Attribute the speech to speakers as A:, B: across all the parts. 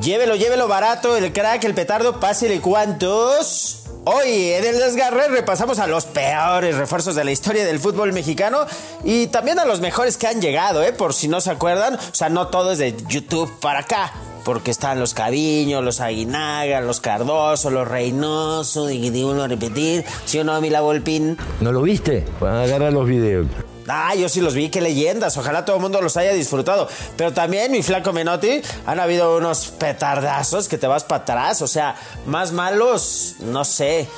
A: Llévelo, llévelo barato, el crack, el petardo, pásele cuántos. Hoy en el desgarre repasamos a los peores refuerzos de la historia del fútbol mexicano y también a los mejores que han llegado, ¿eh? Por si no se acuerdan, o sea, no todo es de YouTube para acá. Porque están los Caviño, los Aguinaga, los Cardoso, los Reynoso, y uno a repetir, ¿sí o no, Mila Volpín?
B: ¿No lo viste? Agarra los videos.
A: Ah, yo sí los vi, qué leyendas. Ojalá todo el mundo los haya disfrutado. Pero también, mi flaco Menotti, han habido unos petardazos que te vas para atrás. O sea, más malos, no sé,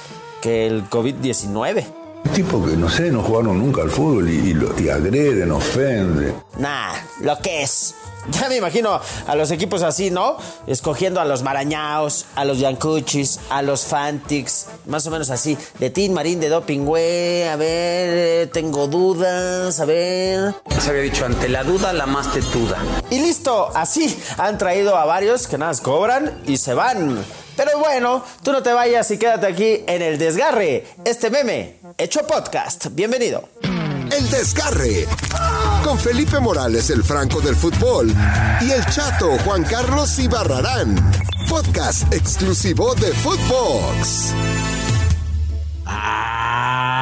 A: que el COVID-19.
C: Tipo que, no sé, no jugaron nunca al fútbol y, y, lo- y agreden, ofenden.
A: Nah, lo que es. Ya me imagino a los equipos así, ¿no? Escogiendo a los Marañaos, a los Yancuchis, a los Fantix, más o menos así. De Tin Marín, de Doping, güey. A ver, eh, tengo dudas, a ver.
D: Se había dicho, ante la duda, la más tetuda.
A: Y listo, así han traído a varios que nada más cobran y se van. Pero bueno, tú no te vayas y quédate aquí en el desgarre. Este meme, hecho podcast. Bienvenido.
E: El Desgarre. Con Felipe Morales, el Franco del fútbol. Y el Chato Juan Carlos Ibarrarán. Podcast exclusivo de Footbox.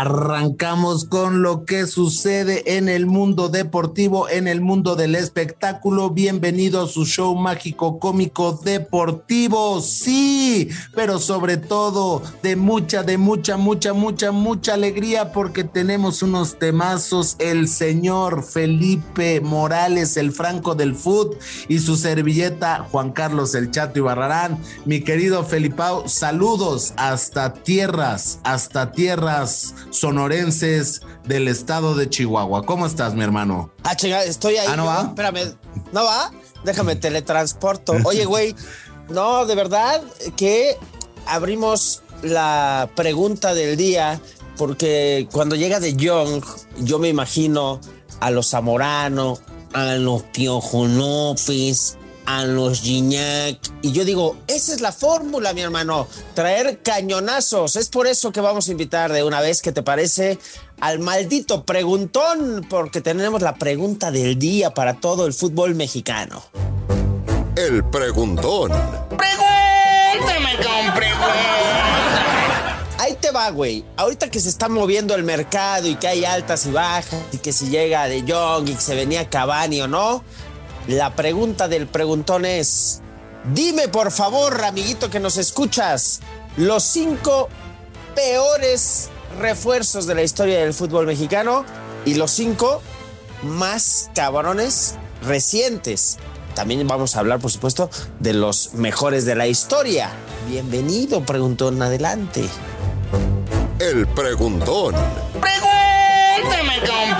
F: Arrancamos con lo que sucede en el mundo deportivo, en el mundo del espectáculo. Bienvenido a su show mágico cómico deportivo. Sí, pero sobre todo de mucha, de mucha, mucha, mucha, mucha alegría porque tenemos unos temazos. El señor Felipe Morales, el Franco del Foot y su servilleta Juan Carlos el Chato Ibarrarán. Mi querido Felipao, saludos hasta tierras, hasta tierras sonorenses del estado de Chihuahua. ¿Cómo estás, mi hermano?
A: Ah, chinga, estoy ahí.
F: Ah, ¿no
A: yo.
F: va?
A: Espérame. ¿No va? Déjame teletransporto. Oye, güey, no, de verdad que abrimos la pregunta del día porque cuando llega de Young, yo me imagino a los Zamorano, a los Piojo López, a los Gignac. Y yo digo, esa es la fórmula, mi hermano. Traer cañonazos. Es por eso que vamos a invitar de una vez, ¿qué te parece? Al maldito preguntón, porque tenemos la pregunta del día para todo el fútbol mexicano.
E: El Preguntón.
A: Pregúntame con Ahí te va, güey. Ahorita que se está moviendo el mercado y que hay altas y bajas y que si llega de Young y que se venía Cavani o no, la pregunta del preguntón es: dime por favor, amiguito que nos escuchas, los cinco peores refuerzos de la historia del fútbol mexicano y los cinco más cabrones recientes. También vamos a hablar, por supuesto, de los mejores de la historia. Bienvenido, preguntón, adelante.
E: El Preguntón.
A: Pregúntame con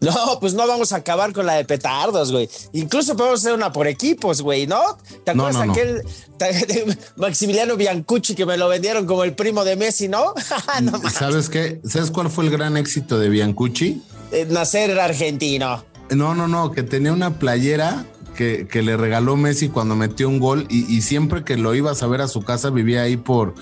A: No, pues no vamos a acabar con la de petardos, güey. Incluso podemos hacer una por equipos, güey, ¿no? ¿Te acuerdas
F: no, no.
A: aquel Maximiliano Biancucci que me lo vendieron como el primo de Messi, no?
F: ¿Sabes qué? ¿Sabes cuál fue el gran éxito de Biancucci?
A: Eh, Nacer argentino.
F: No, no, no, que tenía una playera que, que le regaló Messi cuando metió un gol y, y siempre que lo ibas a ver a su casa vivía ahí por,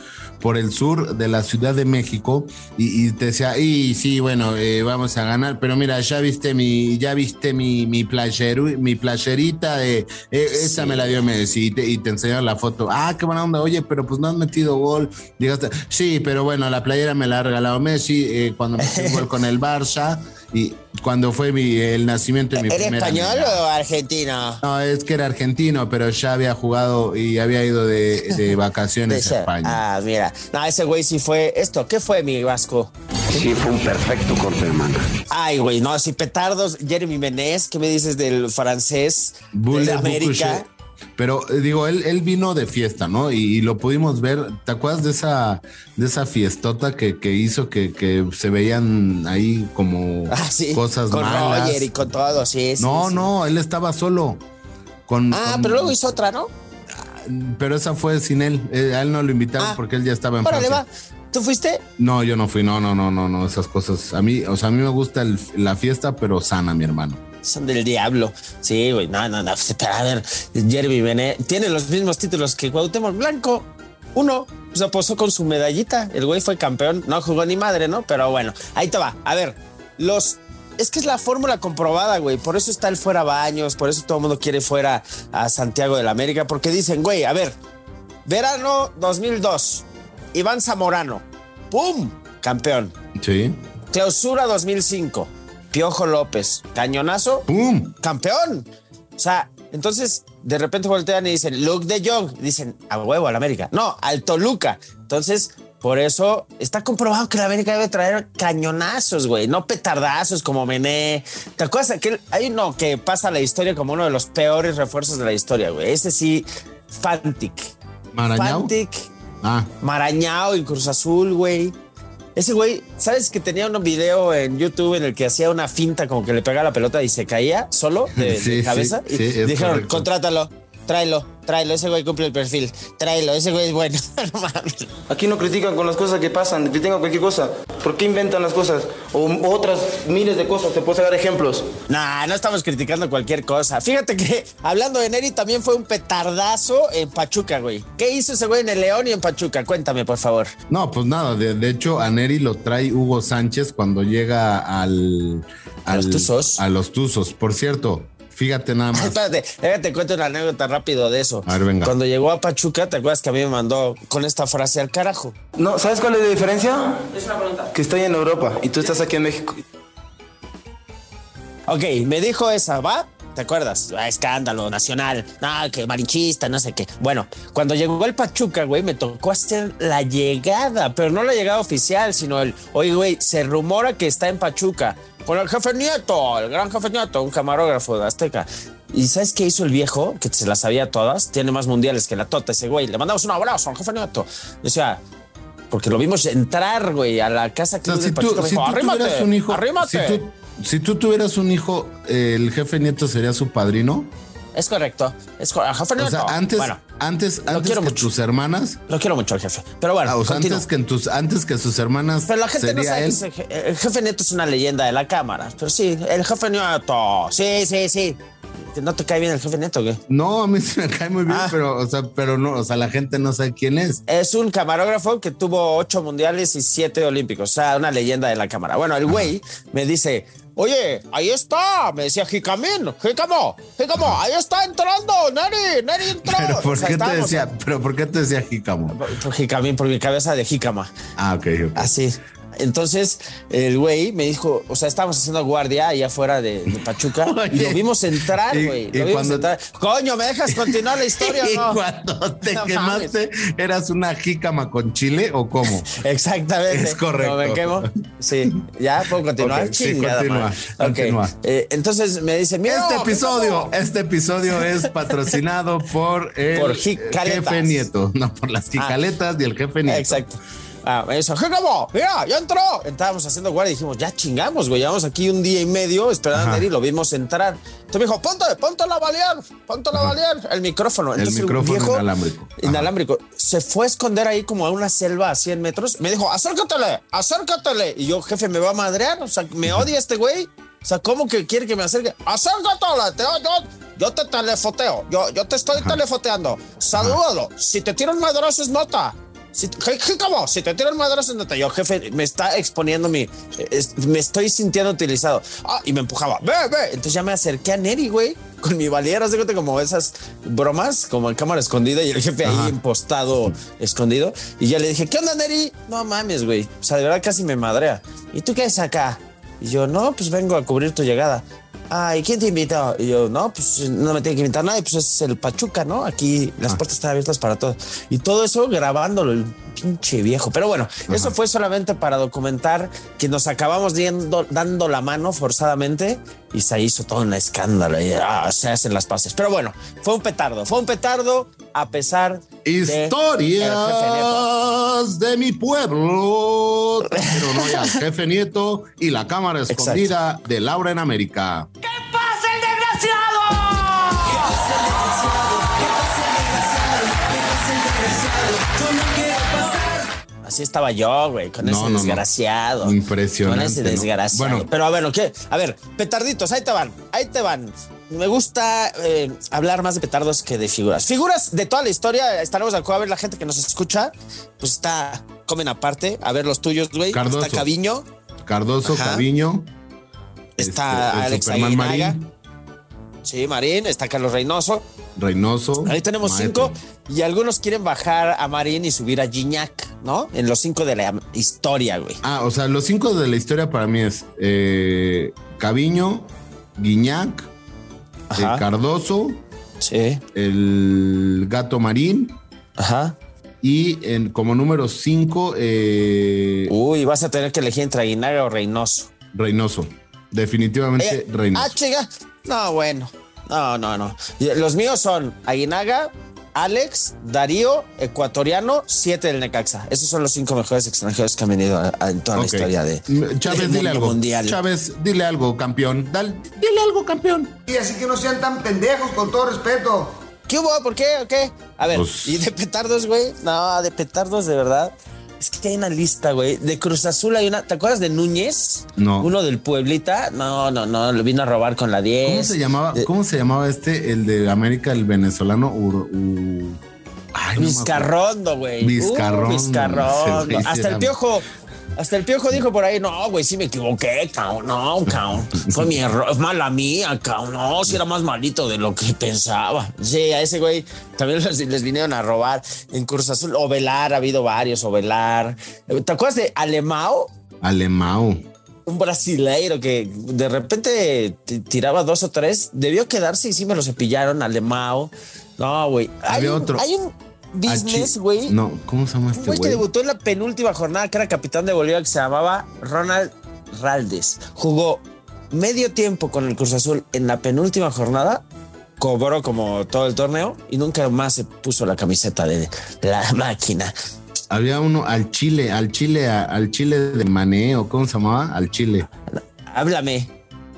F: por el sur de la Ciudad de México y, y te decía, y sí, bueno, eh, vamos a ganar, pero mira, ya viste mi, ya viste mi, mi, playeru- mi playerita de, eh, esa me la dio Messi y te, y te enseñaron la foto, ah, qué buena onda, oye, pero pues no has metido gol, Llegaste, sí, pero bueno, la playera me la ha regalado Messi eh, cuando metió un gol con el Barça y cuando fue mi, el nacimiento de mi
A: ¿Eres
F: primera
A: español
F: amiga.
A: o argentino?
F: No, es que era argentino, pero ya había jugado y había ido de, de vacaciones
A: De
F: a España.
A: Ah, mira. No, ese güey sí fue esto. ¿Qué fue, mi Vasco?
D: Sí, fue un perfecto corte de manga.
A: Ay, güey, no, si petardos, Jeremy Menez, ¿qué me dices del francés de América?
F: Pero eh, digo, él, él vino de fiesta, ¿no? Y, y lo pudimos ver. ¿Te acuerdas de esa, de esa fiestota que, que hizo que, que se veían ahí como
A: Ah, sí.
F: cosas
A: con
F: malas?
A: Roger y con todo, sí. sí,
F: no,
A: sí.
F: no, él estaba solo. Con,
A: Ah,
F: con-
A: pero luego hizo otra, ¿no?
F: pero esa fue sin él. Eh, A él no lo invitaron
A: Ah.
F: porque él ya estaba en Francia.
A: va. ¿Tú fuiste?
F: No, yo no fui, no, no, no, no, no, esas cosas. A mí, o sea, a mí me gusta el- la fiesta, pero sana, mi hermano.
A: Son del diablo. Sí, güey. No, no, no. Espera, a ver. Jeremy Benet tiene los mismos títulos que Cuauhtémoc Blanco. Uno se posó con su medallita. El güey fue campeón. No jugó ni madre, ¿no? Pero bueno, ahí te va. A ver, los es que es la fórmula comprobada, güey. Por eso está el fuera baños, por eso todo el mundo quiere fuera a Santiago de la América, porque dicen, güey, a ver, verano 2002, Iván Zamorano, ¡pum! Campeón.
F: Sí.
A: Clausura 2005, Piojo López, cañonazo,
F: ¡Pum!
A: campeón. O sea, entonces de repente voltean y dicen, Luke de Jong, dicen, a huevo al América. No, al Toluca. Entonces, por eso está comprobado que la América debe traer cañonazos, güey, no petardazos como Mené. ¿Te acuerdas aquel? Hay uno que pasa la historia como uno de los peores refuerzos de la historia, güey. Este sí, Fantic.
F: ¿Marañao?
A: Fantic,
F: Ah,
A: Marañao y Cruz Azul, güey. Ese güey, ¿sabes que tenía un video en YouTube en el que hacía una finta como que le pegaba la pelota y se caía solo de, cabeza?
F: sí,
A: y
F: sí,
A: dijeron,
F: correcto.
A: contrátalo, tráelo, tráelo, ese güey cumple el perfil, tráelo, ese güey es bueno. No mames.
G: Aquí no critican con las cosas que pasan, critican cualquier cosa. ¿Por qué inventan las cosas? O otras miles de cosas, te puedo sacar ejemplos.
A: Nah, no estamos criticando cualquier cosa. Fíjate que hablando de Neri también fue un petardazo en Pachuca, güey. ¿Qué hizo ese güey en el León y en Pachuca? Cuéntame, por favor.
F: no, pues nada. De, de hecho, a Neri lo trae Hugo Sánchez cuando llega al.
A: A los
F: al-
A: Tuzos.
F: A los Tuzos. Por cierto, fíjate nada más.
A: Espérate, déjate cuento una anécdota rápido de eso.
F: A ver, venga.
A: Cuando llegó a Pachuca, ¿te acuerdas que a mí me mandó con esta frase al carajo?
G: No, ¿sabes cuál es la diferencia? Es una pregunta. Que estoy en Europa y tú estás aquí en México.
A: Ok, me dijo esa, ¿va? ¿Te acuerdas? Ah, escándalo nacional. No, que marinchista, no sé qué. Bueno, cuando llegó el Pachuca, güey, me tocó hacer la llegada, pero no la llegada oficial, sino el, oye, güey, se rumora que está en Pachuca con el jefe Nieto, el gran jefe Nieto, un camarógrafo de Azteca. ¿Y sabes qué hizo el viejo? Que se las sabía todas. Tiene más mundiales que la tota ese güey. Le mandamos un abrazo al jefe Nieto. O sea, porque lo vimos entrar, güey, a la casa
F: O
A: club
F: sea, si
A: Pachuca.
F: tú,
A: Me
F: si
A: dijo,
F: tú
A: arrímate,
F: hijo,
A: arrímate.
F: si tú, si tú tuvieras un hijo, el jefe nieto sería su padrino.
A: Es correcto. Es al jefe
F: O
A: Nieto.
F: sea, antes,
A: Bueno,
F: antes, antes que
A: mucho.
F: tus hermanas,
A: Lo quiero mucho al jefe. Pero bueno,
F: ah, o sea,
A: continúo.
F: antes que en tus, antes que sus hermanas,
A: Pero la gente no sabe
F: él.
A: que el jefe Neto es una leyenda de la cámara. Pero sí, el jefe Neto. Sí, sí, sí. ¿Que ¿No te cae bien el jefe Neto, qué?
F: No, a mí se me cae muy bien,
A: Ah.
F: pero, o sea, pero no, o sea, la gente no sabe quién es.
A: Es un camarógrafo que tuvo ocho mundiales y siete olímpicos. O sea, una leyenda de la cámara. Bueno, el güey me dice. Oye, ahí está, me decía Jicamín, Jicamo, Jicamo, ahí está entrando, Neri, Neri entró.
F: Pero ¿por
A: O sea,
F: qué te decía, pero por qué te decía jícamo?
A: Por Jicamín, por mi cabeza de Jicama.
F: Ah, ok, ok.
A: Así. Entonces, el güey me dijo, o sea, estábamos haciendo guardia ahí afuera de, de Pachuca y lo vimos entrar, güey.
F: y
A: Lo vimos
F: cuando-
A: entrar. Coño, ¿me dejas continuar la historia o no?
F: cuando te
A: No
F: quemaste, ¿eras una jícama con chile o cómo?
A: Exactamente.
F: Es correcto.
A: ¿No me quemo? Sí. ¿Ya puedo continuar?
F: Ok, sí, continúa, continúa.
A: Eh, entonces me dice, mira.
F: Este episodio, este episodio es patrocinado por el
A: Por
F: jefe nieto, no por las jicaletas y el jefe nieto.
A: Exacto. Ah, me dice, ¿cómo? Mira, ya entró. Estábamos haciendo guardia y dijimos, ya chingamos, güey. Llevamos aquí un día y medio esperando
F: Ajá.
A: a y lo vimos entrar. Entonces me dijo, ponte, ponte la valier, ponte la valier. El micrófono.
F: El micrófono inalámbrico. Ajá.
A: Inalámbrico. Se fue a esconder ahí como a una selva a 100 metros. Me dijo, acércatele, acércatele. Y yo, jefe, me va a madrear. O sea, me odia este güey. O sea, ¿cómo que quiere que me acerque? Acércatele. Te, yo, yo te telefoteo. Yo, yo te estoy telefoteando. Salúdalo. Si te tiro un madrazo es nota. Si, ¿Cómo? Si te tiro el madrazo en nota. Yo, jefe, me está exponiendo mi. es- me estoy sintiendo utilizado. Ah, y me empujaba. Ve, ve. Entonces ya me acerqué a Neri, güey. Con mi valiera, cuenta como esas bromas, como en cámara escondida y el jefe ahí impostado, escondido. Y ya le dije, ¿qué onda, Neri? No mames, güey. O sea, de verdad casi me madrea. ¿Y tú qué haces acá? Y yo, no, pues vengo a cubrir tu llegada. Ay, ¿quién te invitó? Y yo, no, pues no me tiene que invitar nadie, pues es el Pachuca, ¿no? Aquí las puertas están abiertas para todos. Y todo eso grabándolo, el pinche viejo. Pero bueno, eso fue solamente para documentar que nos acabamos diendo- dando la mano forzadamente y se hizo todo un escándalo y ah, se hacen las paces. Pero bueno, fue un petardo, fue un petardo a pesar de el.
F: Historias de mi pueblo. Pero no ya, el jefe nieto y la cámara
A: Exacto.
F: escondida de Laura en América.
A: Así estaba yo, güey, con
F: No,
A: ese
F: no, no.
A: desgraciado.
F: Impresionante,
A: Con ese
F: ¿no?
A: desgraciado.
F: Bueno.
A: pero a ver, ¿qué? A ver, petarditos, ahí te van, ahí te van. Me gusta eh, hablar más de petardos que de figuras. Figuras de toda la historia, estaremos acuerdo. A ver, la gente que nos escucha, pues está, comen aparte. A ver los tuyos, güey.
F: Cardoso.
A: Está Caviño,
F: Cardoso,
A: Ajá.
F: Caviño.
A: Está
F: Este,
A: Alex
F: Superman
A: Aguinaga.
F: Marín,
A: Sí, Marín, está Carlos Reynoso.
F: Reynoso.
A: Ahí tenemos
F: Maestro.
A: cinco y algunos quieren bajar a Marín y subir a Gignac, ¿no? En los cinco de la historia, güey.
F: Ah, o sea, los cinco de la historia para mí es eh, Caviño, El
A: Ajá.
F: Cardoso,
A: Sí.
F: el Gato Marín
A: Ajá.
F: y en, como número cinco, eh,
A: Uy, vas a tener que elegir entre Aguinaga o Reynoso.
F: Reynoso. Definitivamente
A: Eh,
F: Reynoso.
A: Ah, chiga. No, bueno. No, no, no. Los míos son Aguinaga, Alex, Darío, Ecuatoriano, siete del Necaxa. Esos son los cinco mejores extranjeros que han venido a- a- en toda la historia de
F: Chávez,
A: del
F: dile
A: mundo
F: algo.
A: mundial.
F: Chávez, dile algo, campeón. Dal- dile algo, campeón.
H: Y así que no sean tan pendejos, con todo respeto.
A: ¿Qué hubo? ¿Por qué? ¿O qué? A ver,
F: Pues-
A: ¿y de petardos, güey? No, de petardos, de verdad. Es que hay una lista, güey. De Cruz Azul hay una. ¿Te acuerdas de Núñez?
F: No.
A: Uno del Pueblita. No, no, no. Lo vino a robar con la 10.
F: ¿Cómo se llamaba?
A: Eh,
F: ¿Cómo se llamaba este, el de América, el venezolano? Ur- u- Ay.
A: Vizcarrondo, güey.
F: Vizcarrondo,
A: Uh, Vizcarrondo.
F: sí
A: Hasta el piojo. Hasta el piojo dijo por ahí, no, güey, sí me equivoqué, cabrón. No, cabrón. Fue mi error, es mala mía, cabrón. No, si era más malito de lo que pensaba. Sí, a ese güey también les, les vinieron a robar en Cruz Azul. Ovelar, ha habido varios, Ovelar. ¿Te acuerdas de Alemao?
F: Alemao.
A: un brasileiro que de repente tiraba dos o tres, debió quedarse y sí me lo cepillaron, Alemao. No, güey. Hay,
F: otro.
A: hay un business, güey.
F: No, ¿cómo se llama este
A: güey que debutó en la penúltima jornada, que era capitán de Bolívar, que se llamaba Ronald Raldes. Jugó medio tiempo con el Cruz Azul en la penúltima jornada, cobró como todo el torneo y nunca más se puso la camiseta de la máquina.
F: Había uno al Chile, al Chile, al Chile de Mané, o ¿cómo se llamaba? Al Chile.
A: Háblame.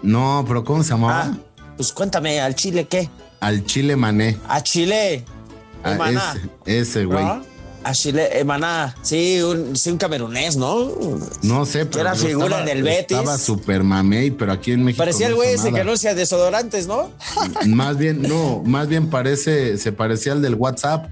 F: No, pero ¿cómo se llamaba?
A: Ah, pues cuéntame, ¿al Chile qué?
F: Al Chile Mané.
A: A Chile.
F: Ah,
A: Emaná.
F: ese, ese güey.
A: ¿no? A Chile, Emaná. Sí, un, sí, un camerunés, ¿no?
F: No sé, pero
A: era
F: pero
A: figura en el Betis.
F: Estaba super mamey, pero aquí en México.
A: Parecía el güey ese que anuncia desodorantes, ¿no?
F: Más bien, no, más bien parece, se parecía al del WhatsApp.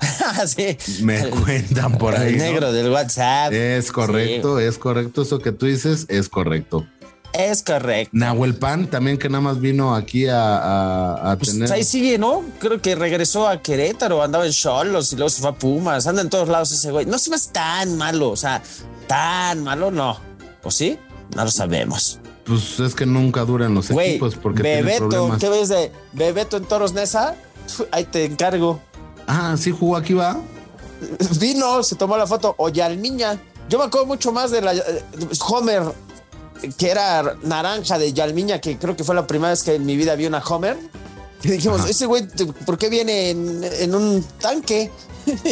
A: sí.
F: Me cuentan por ahí.
A: El
F: ¿no?
A: negro del WhatsApp.
F: Es correcto, es correcto. Eso que tú dices es correcto.
A: Es correcto.
F: Nahuel Pan también que nada más vino aquí a, a- a
A: Pues
F: tener.
A: ahí sigue, ¿no? Creo que regresó a Querétaro, andaba en Cholos y luego se fue a Pumas. Anda en todos lados ese güey. No se me hace tan malo, o sea, tan malo no. ¿O sí? No lo sabemos.
F: Pues es que nunca duran los
A: Güey,
F: equipos porque
A: Bebeto,
F: problemas.
A: ¿qué ves de Bebeto en Toros Nesa? Ahí te encargo.
F: Ah, sí jugó aquí, va.
A: Vino, se tomó la foto. O Yalmiña. Yo me acuerdo mucho más de la eh, Homer, que era naranja de Yalmiña, que creo que fue la primera vez que en mi vida vi una Homer. Y dijimos,
F: Ajá.
A: ese güey, ¿por qué viene en, en un tanque?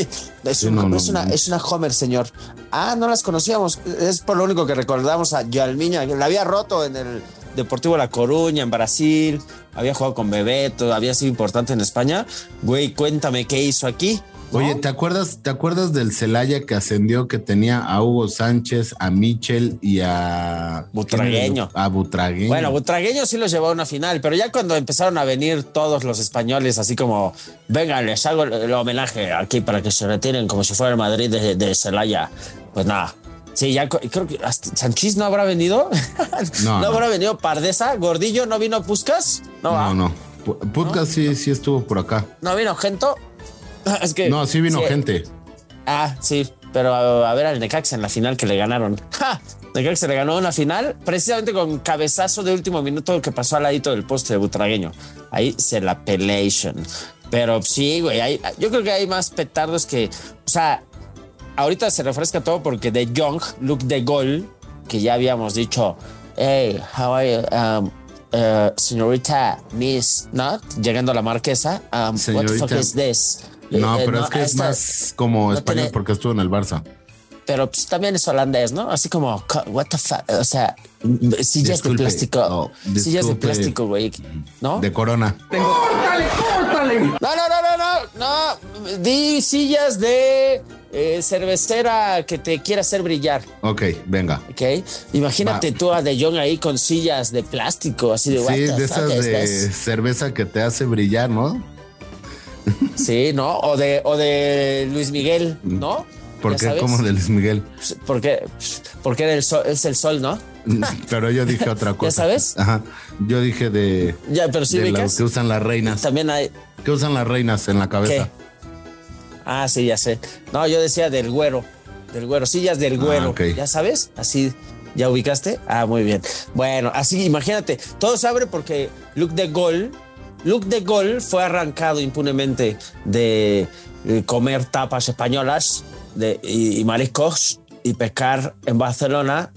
A: es,
F: Sí,
A: un-
F: no, no,
A: es una,
F: no.
A: es una Homer, señor. Ah, no las conocíamos. Es por lo único que recordamos a Yalmiña. La había roto en el Deportivo La Coruña, en Brasil. Había jugado con Bebeto, había sido importante en España. Güey, cuéntame qué hizo aquí. ¿No?
F: Oye, ¿te acuerdas, ¿te acuerdas del Celaya que ascendió que tenía a Hugo Sánchez, a Michel y a
A: Butragueño.
F: A Butragueño.
A: Bueno, Butragueño sí los llevó a una final, pero ya cuando empezaron a venir todos los españoles, así como, venga, les hago el, homenaje aquí para que se retiren como si fuera el Madrid de, de Celaya, pues nada. Sí, ya creo que hasta Sanchís no habrá venido.
F: No, no.
A: habrá venido Pardesa. Gordillo no vino Puscas. No,
F: no,
A: va.
F: no. Pu- Podcast sí, sí estuvo por acá.
A: No vino Gento. Es que.
F: No, sí vino
A: sí.
F: gente.
A: Ah, sí, pero a, a ver al Necaxa en la final que le ganaron. ¡Ja! Necaxa le ganó una final precisamente con cabezazo de último minuto que pasó al ladito del poste de Butragueño. Ahí se la pelation. Pero sí, güey, hay- yo creo que hay más petardos que, o sea, ahorita se refresca todo porque de Young, Luke de Gol, que ya habíamos dicho, hey, how are you? Um, uh, señorita Miss Not, llegando a la marquesa, um, what the fuck is this?
F: No,
A: Eh,
F: pero
A: no,
F: es que es más como
A: no
F: español
A: tiene-
F: porque estuvo en el Barça.
A: pero pues también es holandés, ¿no? Así como, co- what the fuck, o sea, sillas
F: Disculpe,
A: de plástico, sillas de plástico, güey, ¿no?
F: De Corona.
A: No, no, no, no, no, no, di sillas de eh, cervecera que te quiera hacer brillar,
F: Ok, venga.
A: ¿ok? Imagínate
F: Va.
A: tú a De Jong ahí con sillas de plástico, así de, what
F: Sí,
A: the
F: de
A: fuck
F: esas de cerveza que te hace brillar, ¿no?
A: Sí, ¿no? O de, o de Luis Miguel, ¿no?
F: ¿Por
A: Ya
F: qué como de Luis Miguel?
A: Porque, porque era el sol, es el sol, ¿no?
F: Pero yo dije otra cosa.
A: sabes?
F: Ajá. Yo dije de.
A: Ya, pero sí
F: de los que usan las reinas.
A: También hay.
F: ¿Qué usan las reinas en la cabeza?
A: ¿Qué? Ah, sí, ya sé. No, yo decía del güero. Del güero, sillas del güero.
F: Ah.
A: ¿Ya sabes? Así. ¿Ya ubicaste? Ah, muy bien. Bueno, así imagínate, todo se abre porque Luke de Gol, Luke de Gol fue arrancado impunemente de eh, comer tapas españolas de, y, y mariscos y pescar en Barcelona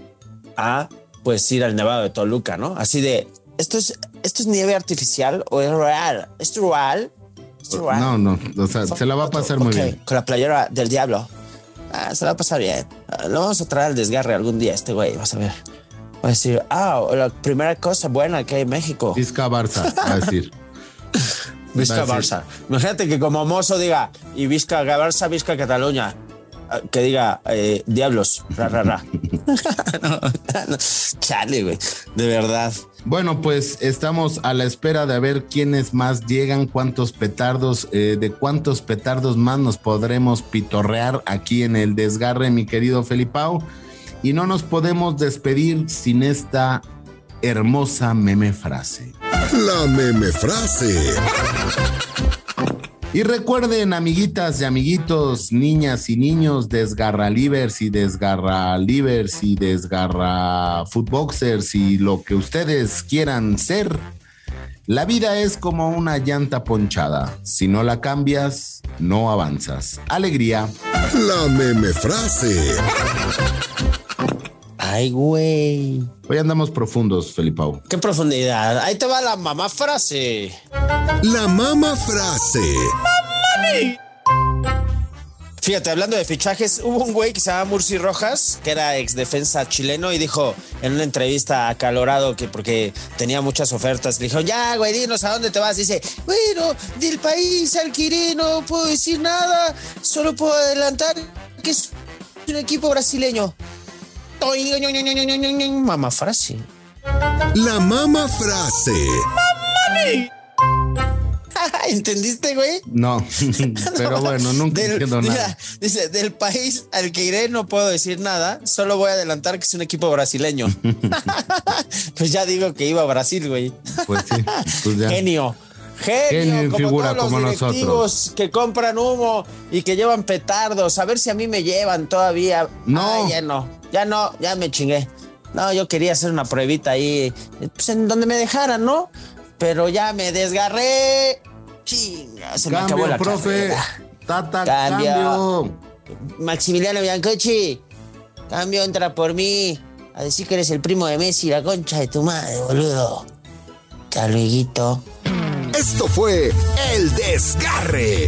A: a pues ir al Nevado de Toluca, ¿no? Así de, ¿esto es, esto es nieve artificial o es real? ¿Es real? ¿Es real?
F: No, no. O sea, se la va a pasar muy
A: Ok,
F: bien.
A: Con la playera del diablo. Ah, se la va a pasar bien. Ah, Lo vamos a traer al desgarre algún día, este güey, vas a ver. Va a decir, ah, la primera cosa buena que hay en México.
F: Vizca Barça, va a decir.
A: Vizca
F: va a decir.
A: Barça. Imagínate que como mozo diga, y Vizca Barça, Vizca Cataluña. Ah, Que diga, eh, diablos, ra, ra, ra. no, no. Chale, güey. De verdad.
F: Bueno, pues estamos a la espera de ver quiénes más llegan, cuántos petardos, eh, de cuántos petardos más nos podremos pitorrear aquí en el desgarre, mi querido Felipao. Y no nos podemos despedir sin esta hermosa meme frase.
E: La meme frase.
F: Y recuerden, amiguitas y amiguitos, niñas y niños, desgarra livers y desgarra livers y desgarra footboxers y lo que ustedes quieran ser. La vida es como una llanta ponchada. Si no la cambias, no avanzas. Alegría.
E: La meme frase.
A: Ay, güey.
F: Hoy andamos profundos, Felipao.
A: Qué profundidad. Ahí te va la mamá frase.
E: La mama frase.
A: Fíjate, hablando de fichajes, hubo un güey que se llama Murci Rojas, que era ex defensa chileno, y dijo en una entrevista acalorado que porque tenía muchas ofertas, le dijo, ya, güey, dinos a dónde te vas. Dice, bueno, del país al Quiré no puedo decir nada, solo puedo adelantar que es un equipo brasileño. Mamá frase.
E: La mama frase.
A: ¿Entendiste, güey?
F: No, pero bueno, nunca
A: Del-
F: entiendo
A: mira,
F: nada.
A: dice, del país al que iré no puedo decir nada, solo voy a adelantar que es un equipo brasileño. pues ya digo que iba a Brasil, güey.
F: Pues sí, pues ya.
A: Genio. Genio,
F: Genio
A: como
F: figura
A: todos los
F: como
A: directivos
F: nosotros.
A: que compran humo y que llevan petardos. A ver si a mí me llevan todavía.
F: No.
A: Ay, ya no, ya no, ya me chingué. No, yo quería hacer una pruebita ahí, pues en donde me dejaran, ¿no? Pero ya me desgarré. Chinga, se me acabó
F: Cambio,
A: la
F: profe.
A: carrera.
F: Tata,
A: Cambio.
F: cambio.
A: Maximiliano Biancochi, cambio, entra por mí. A decir que eres el primo de Messi, la concha de tu madre, boludo. Hasta.
E: Esto fue El Desgarre.